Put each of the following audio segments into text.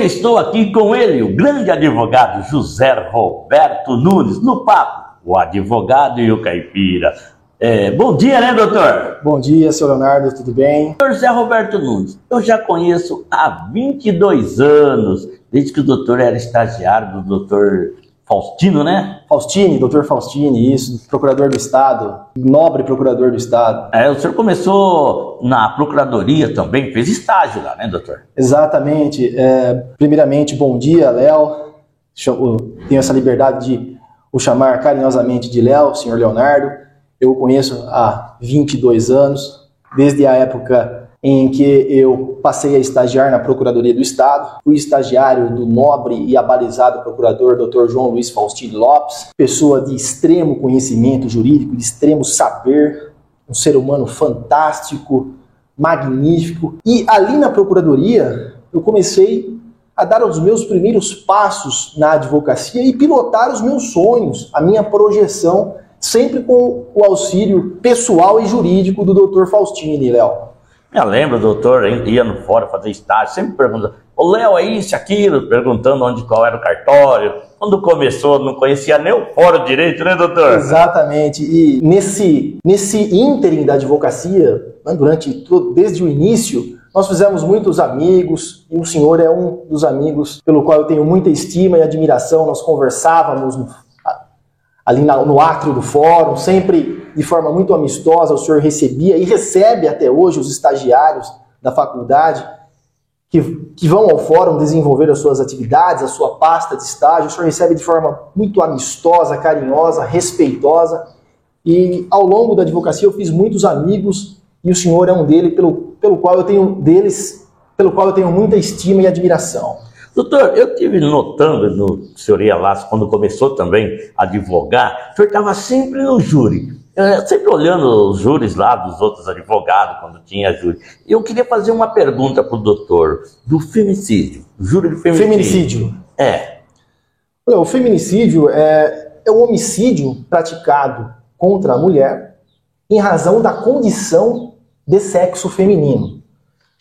hoje estou aqui com ele, o grande advogado José Roberto Nunes, no papo, o advogado e o caipira. É, bom dia, né, doutor? Bom dia, seu Leonardo, tudo bem? Doutor José Roberto Nunes, eu já conheço há 22 anos, desde que o doutor era estagiário do doutor Faustino, né? Faustini, doutor Faustini, isso, procurador do Estado, nobre procurador do Estado. É, o senhor começou na procuradoria também, fez estágio lá, né, doutor? Exatamente. É, primeiramente, bom dia, Léo. Tenho essa liberdade de o chamar carinhosamente de Léo, senhor Leonardo. Eu o conheço há 22 anos, desde a época em que eu passei a estagiar na Procuradoria do Estado. Fui estagiário do nobre e abalizado procurador Dr. João Luiz Faustino Lopes, pessoa de extremo conhecimento jurídico, de extremo saber, um ser humano fantástico, magnífico. E ali na Procuradoria eu comecei a dar os meus primeiros passos na advocacia e pilotar os meus sonhos, a minha projeção sempre com o auxílio pessoal e jurídico do Dr. Faustini, Léo. Eu lembro, doutor, ia no fórum fazer estágio, sempre perguntando, o Léo é isso, aquilo, perguntando onde qual era o cartório. Quando começou, não conhecia nem o fórum direito, né, doutor? Exatamente. E nesse, nesse ínterim da advocacia, né, durante todo, desde o início, nós fizemos muitos amigos, e o senhor é um dos amigos pelo qual eu tenho muita estima e admiração. Nós conversávamos ali no átrio do fórum, sempre de forma muito amistosa, o senhor recebia e recebe até hoje os estagiários da faculdade que, que vão ao fórum desenvolver as suas atividades, a sua pasta de estágio, o senhor recebe de forma muito amistosa, carinhosa, respeitosa. E ao longo da advocacia eu fiz muitos amigos e o senhor é um deles pelo, pelo qual eu tenho deles, pelo qual eu tenho muita estima e admiração. Doutor, eu tive notando no senhor ia lá, quando começou também a advogar, o senhor estava sempre no júri, é, sempre olhando os júris lá dos outros advogados, quando tinha júri. Eu queria fazer uma pergunta para o doutor do feminicídio, júri de feminicídio. Feminicídio. É. O feminicídio é, é um homicídio praticado contra a mulher em razão da condição de sexo feminino.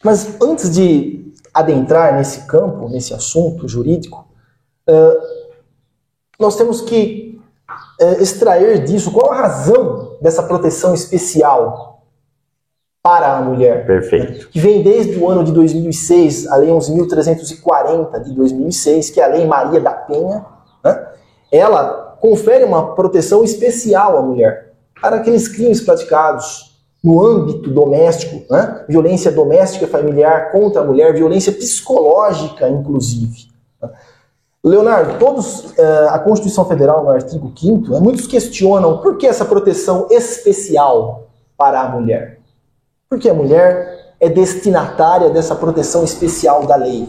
Mas antes de adentrar nesse campo, nesse assunto jurídico, uh, nós temos que uh, extrair disso qual a razão dessa proteção especial para a mulher. Perfeito. Né, que vem desde o ano de 2006, a Lei 11.340 de 2006, que é a Lei Maria da Penha. Né? Ela confere uma proteção especial à mulher para aqueles crimes praticados no âmbito doméstico, né? violência doméstica familiar contra a mulher, violência psicológica, inclusive. Leonardo, todos, eh, a Constituição Federal, no artigo 5 né, muitos questionam por que essa proteção especial para a mulher. Porque a mulher é destinatária dessa proteção especial da lei.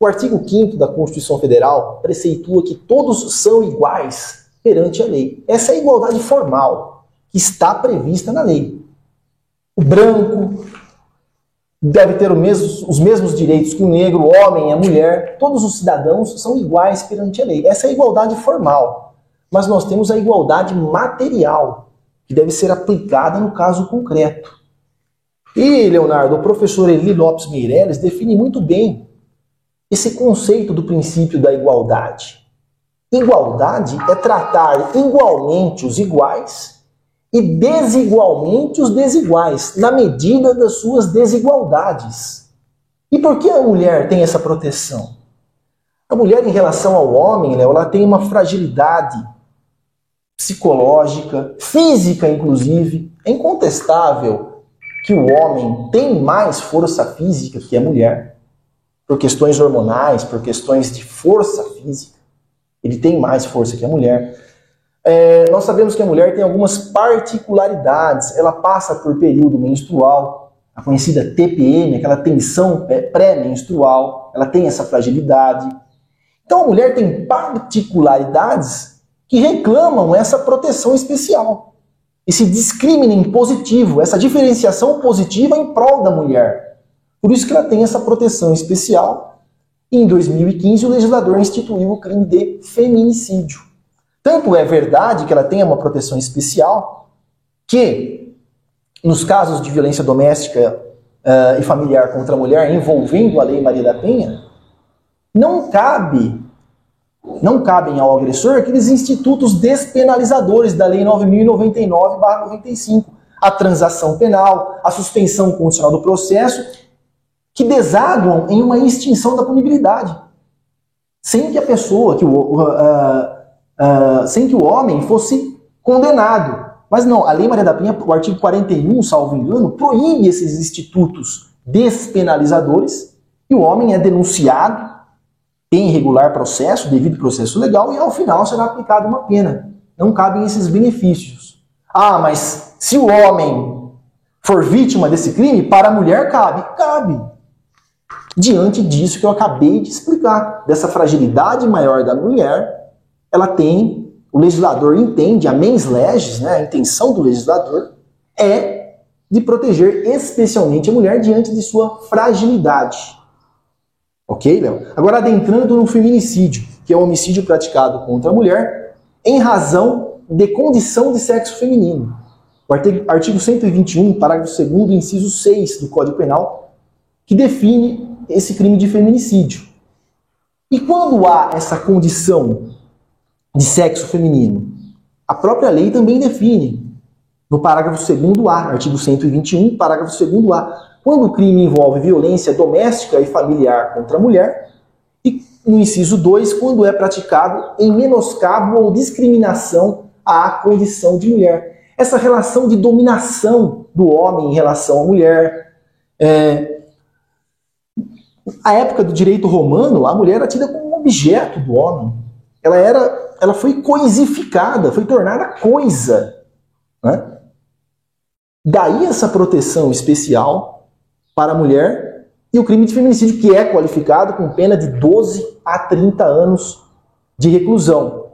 O artigo 5 da Constituição Federal preceitua que todos são iguais perante a lei. Essa é a igualdade formal está prevista na lei. O branco deve ter mesmo, os mesmos direitos que o negro, o homem, a mulher. Todos os cidadãos são iguais perante a lei. Essa é a igualdade formal. Mas nós temos a igualdade material, que deve ser aplicada no caso concreto. E, Leonardo, o professor Eli Lopes Meireles define muito bem esse conceito do princípio da igualdade. Igualdade é tratar igualmente os iguais e desigualmente os desiguais, na medida das suas desigualdades. E por que a mulher tem essa proteção? A mulher, em relação ao homem, né, ela tem uma fragilidade psicológica, física, inclusive. É incontestável que o homem tem mais força física que a mulher, por questões hormonais, por questões de força física. Ele tem mais força que a mulher. É, nós sabemos que a mulher tem algumas particularidades. Ela passa por período menstrual, a conhecida TPM, aquela tensão pré-menstrual, ela tem essa fragilidade. Então a mulher tem particularidades que reclamam essa proteção especial, esse discrimining positivo, essa diferenciação positiva em prol da mulher. Por isso que ela tem essa proteção especial. E em 2015 o legislador instituiu o crime de feminicídio. Tanto é verdade que ela tenha uma proteção especial, que nos casos de violência doméstica uh, e familiar contra a mulher envolvendo a Lei Maria da Penha, não cabe não cabem ao agressor aqueles institutos despenalizadores da Lei 9099/95, a transação penal, a suspensão condicional do processo, que desaguam em uma extinção da punibilidade, sem que a pessoa, que o, uh, uh, sem que o homem fosse condenado. Mas não, a Lei Maria da Penha, o artigo 41, salvo engano, proíbe esses institutos despenalizadores e o homem é denunciado tem regular processo, devido processo legal, e ao final será aplicada uma pena. Não cabem esses benefícios. Ah, mas se o homem for vítima desse crime, para a mulher cabe. Cabe. Diante disso que eu acabei de explicar, dessa fragilidade maior da mulher, ela tem, o legislador entende, a mens legis, né, a intenção do legislador é de proteger especialmente a mulher diante de sua fragilidade. Ok, Léo? Agora, adentrando no feminicídio, que é o homicídio praticado contra a mulher em razão de condição de sexo feminino. O artigo 121, parágrafo 2, inciso 6 do Código Penal, que define esse crime de feminicídio. E quando há essa condição de sexo feminino? A própria lei também define, no parágrafo 2 A, artigo 121, parágrafo 2 A, quando o crime envolve violência doméstica e familiar contra a mulher, e no inciso 2, quando é praticado em menoscabo ou discriminação à condição de mulher. Essa relação de dominação do homem em relação à mulher. É... A época do direito romano, a mulher era tida como um objeto do homem. Ela era, ela foi coisificada, foi tornada coisa. Né? Daí essa proteção especial para a mulher e o crime de feminicídio, que é qualificado com pena de 12 a 30 anos de reclusão.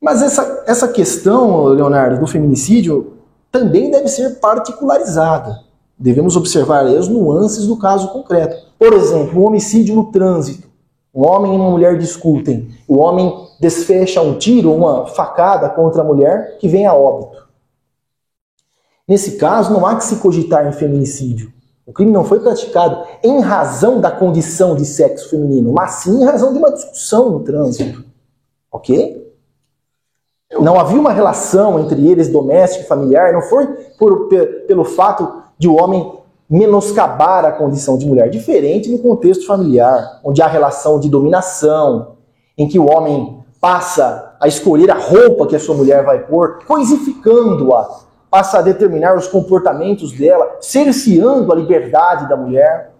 Mas essa, essa questão, Leonardo, do feminicídio também deve ser particularizada. Devemos observar as nuances do caso concreto. Por exemplo, um homicídio no trânsito. Um homem e uma mulher discutem. O homem desfecha um tiro, uma facada contra a mulher que vem a óbito. Nesse caso, não há que se cogitar em feminicídio. O crime não foi praticado em razão da condição de sexo feminino, mas sim em razão de uma discussão no trânsito. Ok? Não havia uma relação entre eles doméstica e familiar, não foi por, pelo fato de o homem menoscabar a condição de mulher, diferente no contexto familiar, onde há relação de dominação, em que o homem passa a escolher a roupa que a sua mulher vai pôr, coisificando-a passa a determinar os comportamentos dela, cerceando a liberdade da mulher.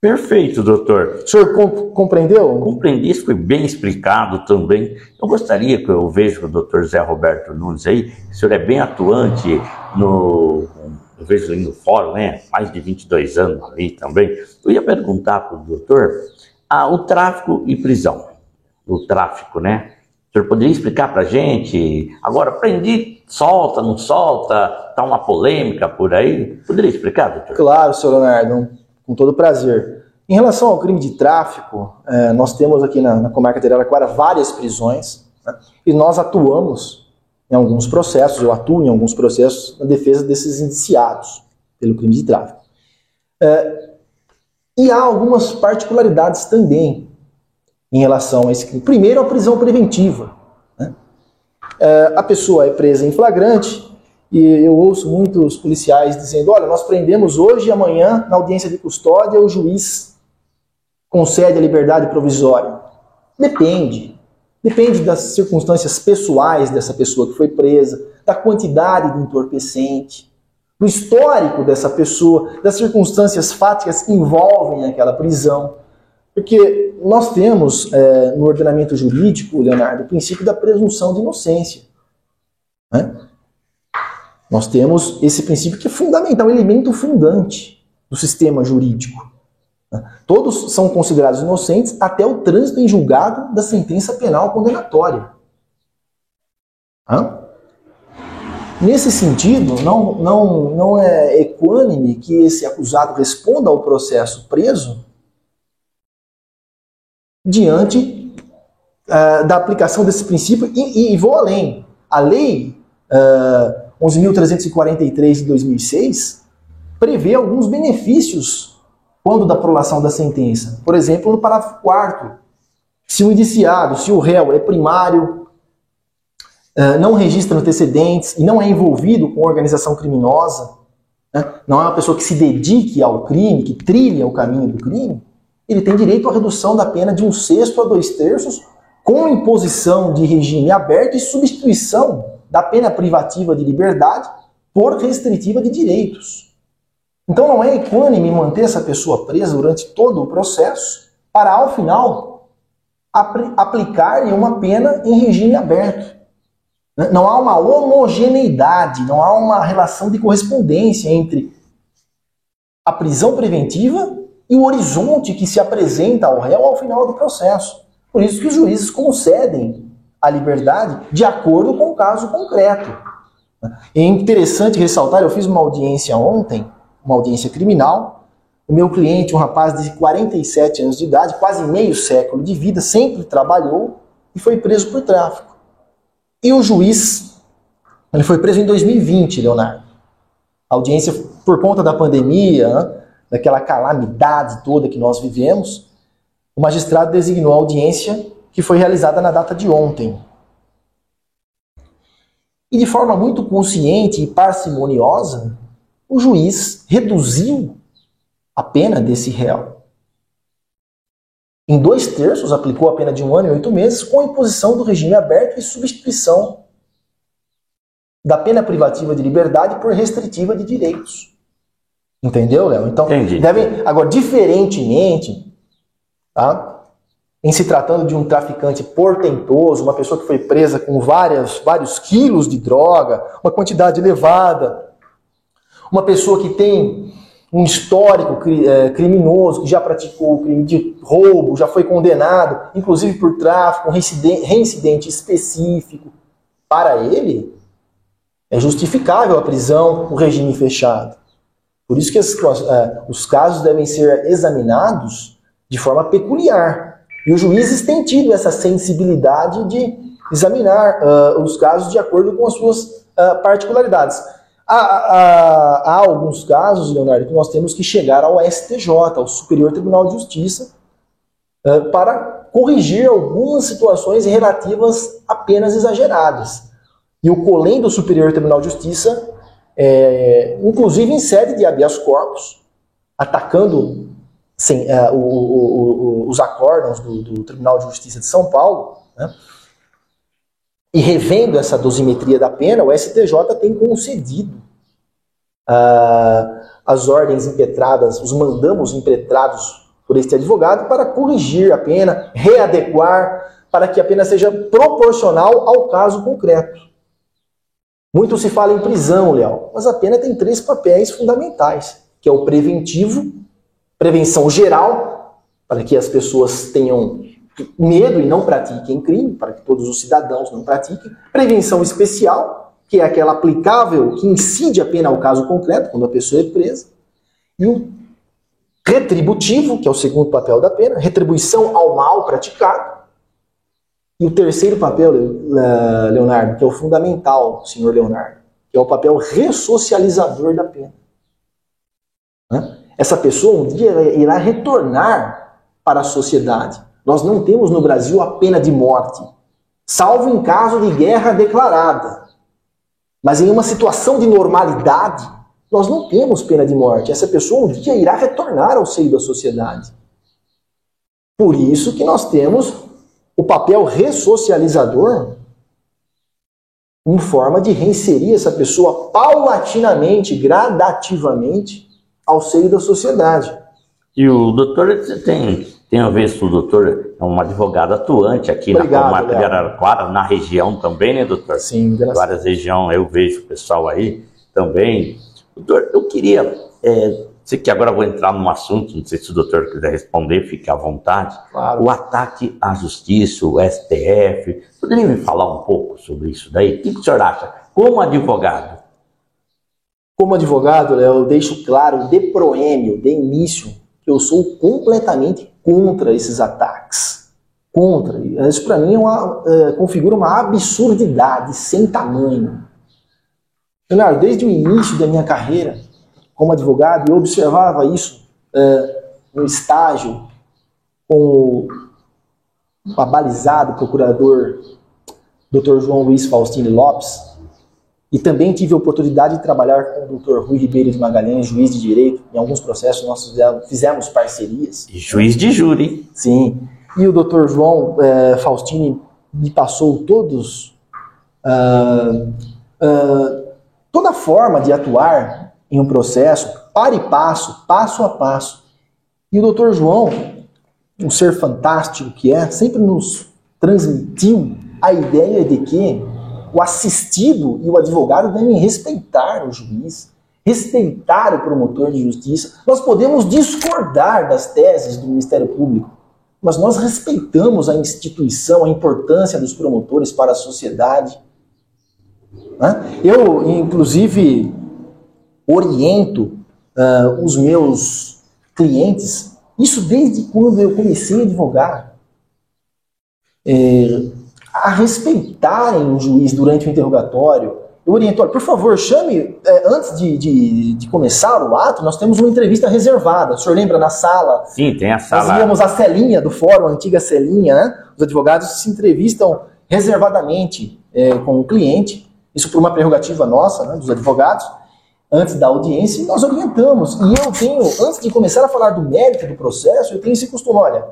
Perfeito, doutor. O senhor comp compreendeu? Compreendi, isso foi bem explicado também. Eu gostaria que eu vejo o doutor Zé Roberto Nunes aí, o senhor é bem atuante no, eu vejo aí no fórum, né, mais de 22 anos ali também. Eu ia perguntar para o doutor, ah, o tráfico e prisão. O tráfico, né? O senhor poderia explicar para a gente? Agora, prendi, solta, não solta, tá uma polêmica por aí. Poderia explicar, doutor? Claro, senhor Leonardo, com todo prazer. Em relação ao crime de tráfico, é, nós temos aqui na, na comarca de Araraquara várias prisões né, e nós atuamos em alguns processos, eu atuo em alguns processos na defesa desses indiciados pelo crime de tráfico. É, e há algumas particularidades também em relação a esse crime. Primeiro, a prisão preventiva. Né? É, a pessoa é presa em flagrante e eu ouço muitos policiais dizendo: olha, nós prendemos hoje e amanhã, na audiência de custódia, o juiz concede a liberdade provisória. Depende. Depende das circunstâncias pessoais dessa pessoa que foi presa, da quantidade de entorpecente, do histórico dessa pessoa, das circunstâncias fáticas que envolvem aquela prisão. Porque nós temos é, no ordenamento jurídico, Leonardo, o princípio da presunção de inocência. Né? Nós temos esse princípio que é fundamental, um elemento fundante do sistema jurídico. Né? Todos são considerados inocentes até o trânsito em julgado da sentença penal condenatória. Hã? Nesse sentido, não, não, não é equânime que esse acusado responda ao processo preso diante uh, da aplicação desse princípio e, e, vou além. A lei uh, eh, 11.343 de 2006 prevê alguns benefícios quando da prolação da sentença. Por exemplo, no parágrafo 4 se o indiciado, se o réu é primário, eh, não registra antecedentes e não é envolvido com organização criminosa, né, não é uma pessoa que se dedique ao crime, que trilha o caminho do crime, ele tem direito à redução da pena de um sexto a dois terços, com imposição de regime aberto e substituição da pena privativa de liberdade por restritiva de direitos. Então não é equânime manter essa pessoa presa durante todo o processo para, ao final, aplicar-lhe uma pena em regime aberto. Né? Não há uma homogeneidade, não há uma relação de correspondência entre a prisão preventiva e o horizonte que se apresenta ao réu ao final do processo. Por isso que os juízes concedem a liberdade de acordo com o caso concreto. É interessante ressaltar, eu fiz uma audiência ontem, uma audiência criminal. O meu cliente, um rapaz de 47 anos de idade, quase meio século de vida, sempre trabalhou e foi preso por tráfico. E o juiz, ele foi preso em 2020, Leonardo. A audiência, por conta da pandemia, né, daquela calamidade toda que nós vivemos, o magistrado designou a audiência que foi realizada na data de ontem. E de forma muito consciente e parcimoniosa, o juiz reduziu a pena desse réu. Em dois terços, aplicou a pena de um ano e oito meses, com imposição do regime aberto e substituição da pena privativa de liberdade por restritiva de direitos. Entendeu, Léo? Então, Entendi. devem. Agora, diferentemente Tá? Em se tratando de um traficante portentoso, uma pessoa que foi presa com várias, vários quilos de droga, uma quantidade elevada, uma pessoa que tem um histórico é, criminoso, que já praticou o crime de roubo, já foi condenado, inclusive por tráfico, um reincidente específico, para ele, é justificável a prisão, o regime fechado. Por isso que é, os casos devem ser examinados de forma peculiar. E os juízes têm tido essa sensibilidade de examinar uh, os casos de acordo com as suas uh, particularidades. Há, há, há, alguns casos, Leonardo, que nós temos que chegar ao STJ, ao Superior Tribunal de Justiça, uh, para corrigir algumas situações relativas a penas exageradas. E o COLEM do Superior Tribunal de Justiça, é, inclusive em sede de habeas corpus, atacando sem, uh, o, o, o, os acórdãos do, do, Tribunal de Justiça de São Paulo, né? E revendo essa dosimetria da pena, o STJ tem concedido uh, as ordens impetradas, os mandamos impetrados por este advogado para corrigir a pena, readequar, para que a pena seja proporcional ao caso concreto. Muito se fala em prisão, Léo, mas a pena tem três papéis fundamentais, que é o preventivo, prevenção geral, para que as pessoas tenham medo e não pratiquem crime, para que todos os cidadãos não pratiquem. Prevenção especial, que é aquela aplicável que incide a pena ao caso concreto, quando a pessoa é presa. E o retributivo, que é o segundo papel da pena, retribuição ao mal praticado. E o terceiro papel, Leonardo, que é o fundamental, senhor Leonardo, que é o papel ressocializador da pena. Né? Essa pessoa um dia irá retornar para a sociedade. Nós não temos no Brasil a pena de morte, salvo em caso de guerra declarada. Mas em uma situação de normalidade, nós não temos pena de morte. Essa pessoa um dia irá retornar ao seio da sociedade. Por isso que nós temos o papel ressocializador em forma de reinserir essa pessoa paulatinamente, gradativamente, ao seio da sociedade. E o doutor tem, tem visto o doutor, é um advogado atuante aqui Obrigado, na comarca de Araraquara, na região também, né, doutor? Sim, graças Várias regiões, eu vejo o pessoal aí também. Doutor, eu queria, é, sei que agora vou entrar num assunto, não sei se o doutor quiser responder, fique à vontade. Claro. O ataque à justiça, o STF, poderia me falar um pouco sobre isso daí? O que o senhor acha? Como advogado, como advogado, eu deixo claro de proêmio, de início, eu sou completamente contra esses ataques. Contra. Isso para mim é uma, é, configura uma absurdidade sem tamanho. Leonardo, desde o início da minha carreira, como advogado, eu observava isso é, no estágio com o abalizado procurador Dr. João Luiz Faustino Lopes, e também tive a oportunidade de trabalhar com o Dr. Rui Ribeiro de Magalhães, juiz de direito. Em alguns processos nós fizemos parcerias. E juiz de júri. Sim. E o Dr. João é, Faustini me passou todos uh, uh, toda a forma de atuar em um processo, para e passo, passo a passo. E o Dr. João, um ser fantástico que é, sempre nos transmitiu a ideia de que o assistido e o advogado devem respeitar o juiz, respeitar o promotor de justiça. Nós podemos discordar das teses do Ministério Público, mas nós respeitamos a instituição, a importância dos promotores para a sociedade. Né? Eu, inclusive, oriento uh, os meus clientes, isso desde quando eu comecei a advogar. É, a respeitarem o juiz durante o interrogatório. Eu oriento, olha, por favor, chame, é, antes de, de, de, começar o ato, nós temos uma entrevista reservada. O senhor lembra na sala? Sim, tem a sala. Nós íamos a celinha do fórum, a antiga celinha, né? Os advogados se entrevistam reservadamente é, com o cliente, isso por uma prerrogativa nossa, né, dos advogados, antes da audiência, e nós orientamos. E eu tenho, antes de começar a falar do mérito do processo, eu tenho esse costume, olha,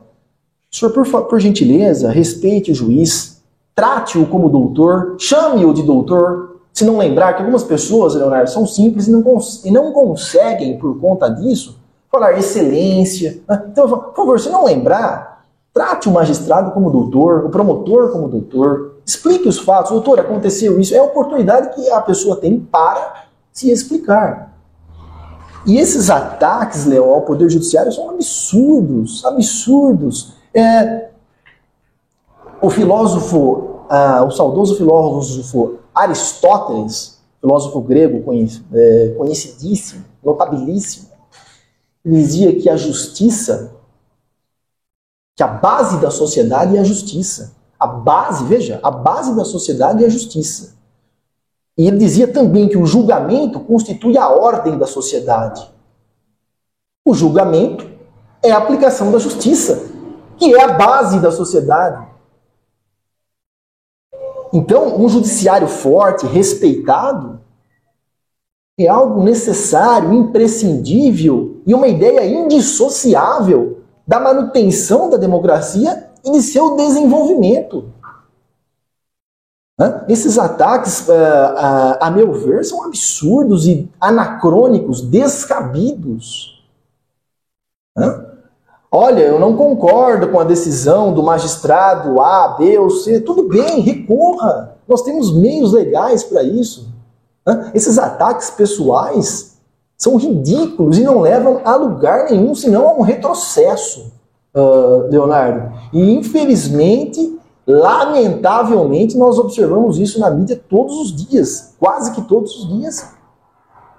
senhor, por, por gentileza, respeite o juiz, Trate-o como doutor, chame-o de doutor. Se não lembrar que algumas pessoas, Leonardo, são simples e não, e não conseguem, por conta disso, falar excelência. Né? Então, por favor, se não lembrar, trate o magistrado como doutor, o promotor como doutor. Explique os fatos. Doutor, aconteceu isso. É a oportunidade que a pessoa tem para se explicar. E esses ataques, Léo, ao Poder Judiciário são absurdos, absurdos. É, o filósofo, ah, o saudoso filósofo Aristóteles, filósofo grego é, conhecidíssimo, notabilíssimo, dizia que a justiça, que a base da sociedade é a justiça. A base, veja, a base da sociedade é a justiça. E ele dizia também que o julgamento constitui a ordem da sociedade. O julgamento é a aplicação da justiça, que é a base da sociedade. Então, um judiciário forte, respeitado, é algo necessário, imprescindível e uma ideia indissociável da manutenção da democracia e de seu desenvolvimento. Esses ataques, a meu ver, são absurdos e anacrônicos, descabidos. Olha, eu não concordo com a decisão do magistrado A, B ou C. Tudo bem, recorra. Nós temos meios legais para isso. Esses ataques pessoais são ridículos e não levam a lugar nenhum, senão a um retrocesso, Leonardo. E infelizmente, lamentavelmente, nós observamos isso na mídia todos os dias, quase que todos os dias.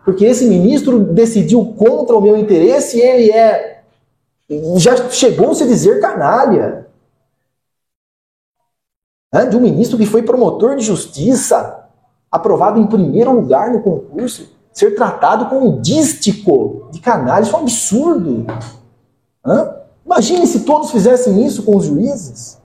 Porque esse ministro decidiu contra o meu interesse e ele é já chegou-se a dizer canalha. De um ministro que foi promotor de justiça, aprovado em primeiro lugar no concurso, ser tratado como um dístico de canalha. Isso é um absurdo. Imagine se todos fizessem isso com os juízes.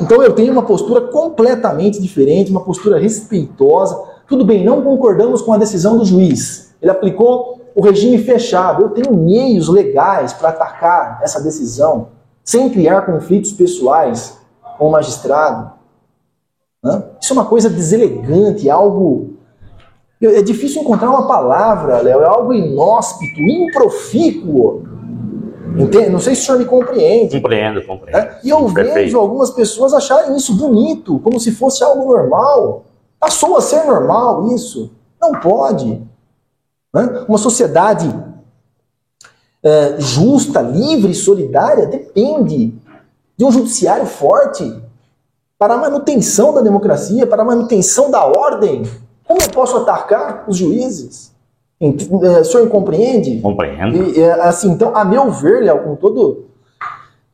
Então eu tenho uma postura completamente diferente, uma postura respeitosa. Tudo bem, não concordamos com a decisão do juiz. Ele aplicou o regime fechado. Eu tenho meios legais para atacar essa decisão sem criar conflitos pessoais com o magistrado. Isso é uma coisa deselegante, algo. É difícil encontrar uma palavra, Léo, é algo inóspito, improfícuo. Entende? Não sei se o senhor me compreende. Compreendo, compreendo. É? E eu Perfeito. vejo algumas pessoas acharem isso bonito, como se fosse algo normal. Passou a ser normal isso. Não pode. Né? Uma sociedade é, justa, livre solidária depende de um judiciário forte para a manutenção da democracia, para a manutenção da ordem. Como eu posso atacar os juízes? É, o senhor compreende? Compreendo. E, é, assim, então, a meu ver, Léo, com todo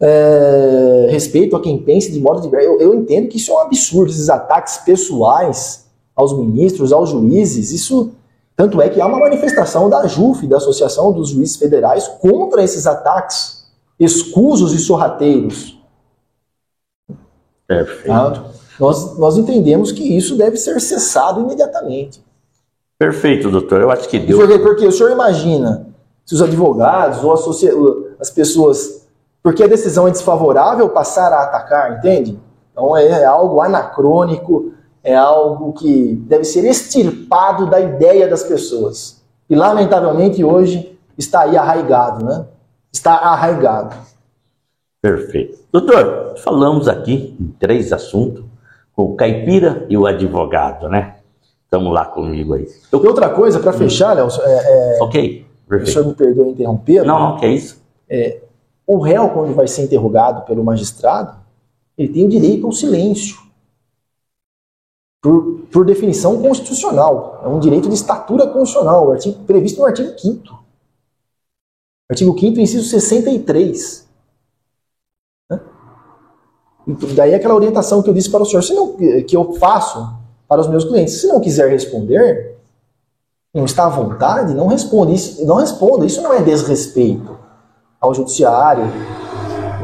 é, respeito a quem pense de modo diverso, eu, eu entendo que isso é um absurdo, esses ataques pessoais aos ministros, aos juízes, isso Tanto é que há uma manifestação da JUF, da Associação dos Juízes Federais, contra esses ataques escusos e sorrateiros. Perfeito. Tá? Nós, nós entendemos que isso deve ser cessado imediatamente. Perfeito, doutor. Eu acho que deu. Porque, porque o senhor imagina se os advogados ou as pessoas, porque a decisão é desfavorável, passar a atacar, entende? Então é, é algo anacrônico, é algo que deve ser extirpado da ideia das pessoas. E lamentavelmente hoje está aí arraigado, né? Está arraigado. Perfeito. Doutor, falamos aqui em três assuntos, com o caipira e o advogado, né? Estamos lá comigo aí. Eu... E outra coisa, para fechar, Léo, é, é... ok. Perfeito. O senhor me perdoe interromper. Não, não, que é isso. É, o réu, quando vai ser interrogado pelo magistrado, ele tem o direito ao silêncio. Por, por definição constitucional. É um direito de estatura constitucional, artigo, previsto no artigo 5 Artigo 5 inciso 63. Né? Daí aquela orientação que eu disse para o senhor, se não, que eu faço para os meus clientes. Se não quiser responder, não está à vontade, não responda. Isso não, responda. Isso não é desrespeito ao judiciário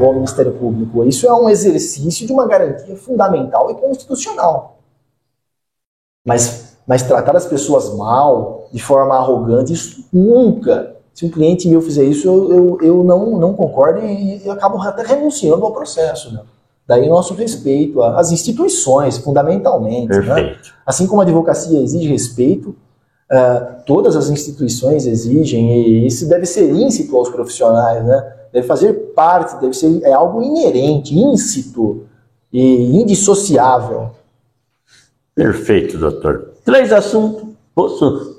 ou ao Ministério Público. Isso é um exercício de uma garantia fundamental e constitucional. Mas, mas tratar as pessoas mal, de forma arrogante, isso nunca. Se um cliente meu fizer isso, eu, eu, eu não, não concordo e, e acabo até renunciando ao processo. Né? Daí nosso respeito às instituições, fundamentalmente. Né? Assim como a advocacia exige respeito, Uh, todas as instituições exigem, e isso deve ser íncito aos profissionais, né? deve fazer parte, deve ser é algo inerente, íncito e indissociável. Perfeito, doutor. Três assuntos: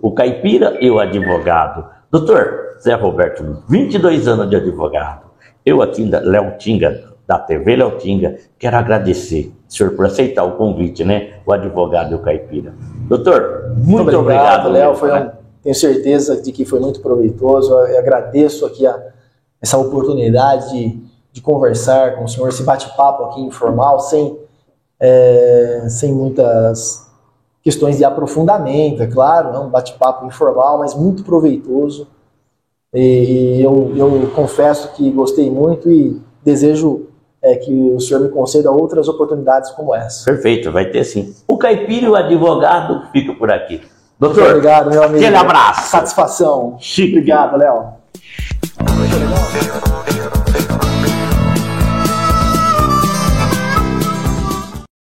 o caipira e o advogado. Doutor Zé Roberto, 22 anos de advogado. Eu aqui, Léo Tinga, da TV Léo Tinga, quero agradecer, senhor, por aceitar o convite, né? O advogado e o caipira. Doutor, muito, muito obrigado, Léo. Foi um, tenho certeza de que foi muito proveitoso. Eu agradeço aqui a, essa oportunidade de, de conversar com o senhor, esse bate-papo aqui informal, sem, é, sem muitas questões de aprofundamento, é claro, né? um bate-papo informal, mas muito proveitoso. E eu, eu confesso que gostei muito e desejo é, que o senhor me conceda outras oportunidades como essa. Perfeito, vai ter sim. O caipira o advogado fica por aqui. Doutor, Muito obrigado, meu amigo. Aquele abraço. Satisfação. Chique. Obrigado, Léo.